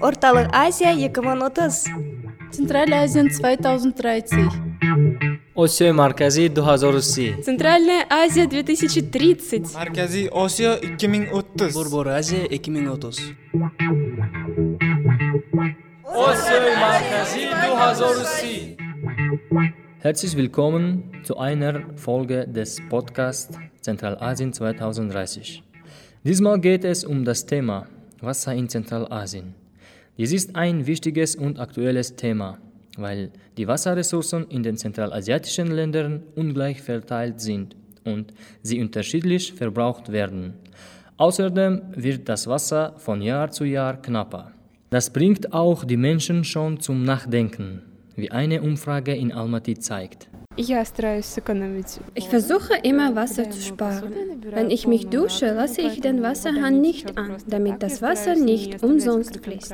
Орталық Азия 2030. Центральная Азия 2030. Osiyo Markaziy 2030. Центральная Азия 2030. Markaziy Osiyo 2030. Burburazia 2030. Osiyo Markaziy 2030. Herzlich willkommen zu einer Folge des Podcasts Zentralasien 2030. Diesmal geht es um das Thema Wasser in Zentralasien. Dies ist ein wichtiges und aktuelles Thema, weil die Wasserressourcen in den zentralasiatischen Ländern ungleich verteilt sind und sie unterschiedlich verbraucht werden. Außerdem wird das Wasser von Jahr zu Jahr knapper. Das bringt auch die Menschen schon zum Nachdenken, wie eine Umfrage in Almaty zeigt. Ich versuche immer Wasser zu sparen. Wenn ich mich dusche, lasse ich den Wasserhahn nicht an, damit das Wasser nicht umsonst fließt.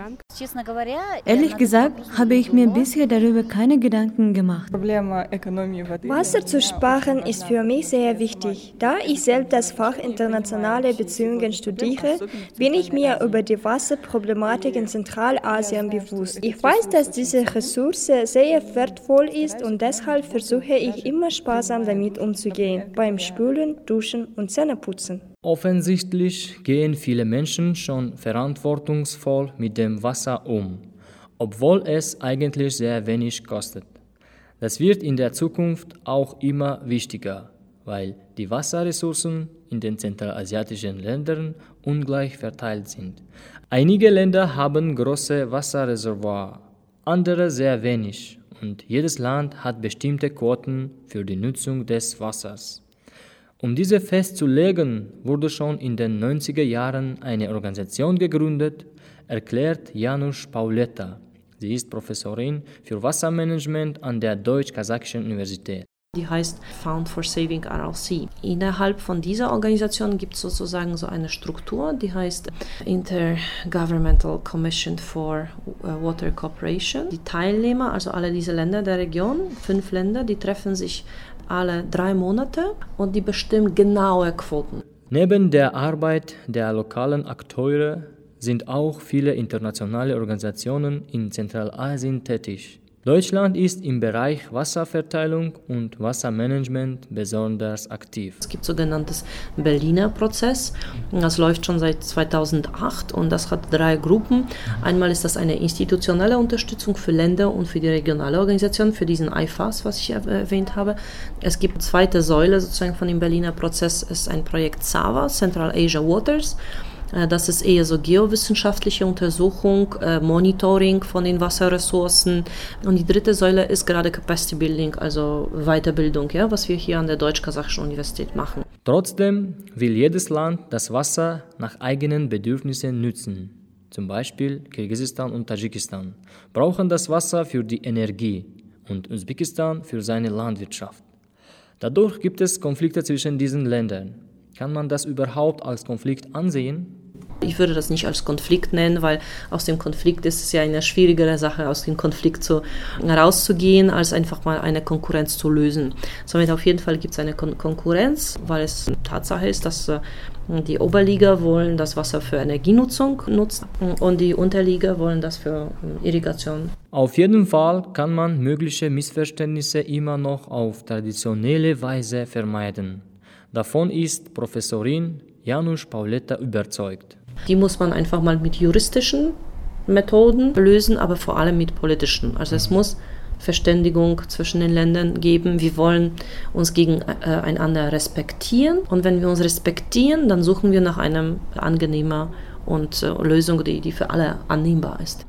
Ehrlich gesagt habe ich mir bisher darüber keine Gedanken gemacht. Wasser zu sparen ist für mich sehr wichtig. Da ich selbst das Fach internationale Beziehungen studiere, bin ich mir über die Wasserproblematik in Zentralasien bewusst. Ich weiß, dass diese Ressource sehr wertvoll ist und deshalb versuche ich immer sparsam damit umzugehen, beim Spülen, Duschen und Zähneputzen. Offensichtlich gehen viele Menschen schon verantwortungsvoll mit dem Wasser um, obwohl es eigentlich sehr wenig kostet. Das wird in der Zukunft auch immer wichtiger, weil die Wasserressourcen in den zentralasiatischen Ländern ungleich verteilt sind. Einige Länder haben große Wasserreservoir, andere sehr wenig und jedes Land hat bestimmte Quoten für die Nutzung des Wassers. Um diese festzulegen, wurde schon in den 90er Jahren eine Organisation gegründet, erklärt Janusz Pauletta. Sie ist Professorin für Wassermanagement an der Deutsch-Kasachischen Universität. Die heißt Found for Saving RLC. Innerhalb von dieser Organisation gibt es sozusagen so eine Struktur, die heißt Intergovernmental Commission for äh, Water Cooperation. Die Teilnehmer, also alle diese Länder der Region, fünf Länder, die treffen sich alle drei Monate und die bestimmen genaue Quoten. Neben der Arbeit der lokalen Akteure sind auch viele internationale Organisationen in Zentralasien tätig. Deutschland ist im Bereich Wasserverteilung und Wassermanagement besonders aktiv. Es gibt sogenanntes Berliner Prozess. Das läuft schon seit 2008 und das hat drei Gruppen. Einmal ist das eine institutionelle Unterstützung für Länder und für die regionale Organisation, für diesen IFAS, was ich erwähnt habe. Es gibt zweite Säule sozusagen von dem Berliner Prozess, ist ein Projekt SAVA, Central Asia Waters. Das ist eher so geowissenschaftliche Untersuchung, Monitoring von den Wasserressourcen. Und die dritte Säule ist gerade Capacity Building, also Weiterbildung, ja, was wir hier an der Deutsch-Kasachischen Universität machen. Trotzdem will jedes Land das Wasser nach eigenen Bedürfnissen nützen. Zum Beispiel Kirgisistan und Tadschikistan brauchen das Wasser für die Energie und Usbekistan für seine Landwirtschaft. Dadurch gibt es Konflikte zwischen diesen Ländern. Kann man das überhaupt als Konflikt ansehen? Ich würde das nicht als Konflikt nennen, weil aus dem Konflikt ist es ja eine schwierigere Sache, aus dem Konflikt zu, rauszugehen, als einfach mal eine Konkurrenz zu lösen. Somit auf jeden Fall gibt es eine Kon Konkurrenz, weil es Tatsache ist, dass äh, die Oberliga wollen das Wasser für Energienutzung nutzen und die Unterliga wollen das für äh, Irrigation. Auf jeden Fall kann man mögliche Missverständnisse immer noch auf traditionelle Weise vermeiden. Davon ist Professorin Janusz Pauletta überzeugt. Die muss man einfach mal mit juristischen Methoden lösen, aber vor allem mit politischen. Also es muss Verständigung zwischen den Ländern geben. Wir wollen uns gegeneinander respektieren und wenn wir uns respektieren, dann suchen wir nach einem angenehmer und Lösung, die, die für alle annehmbar ist.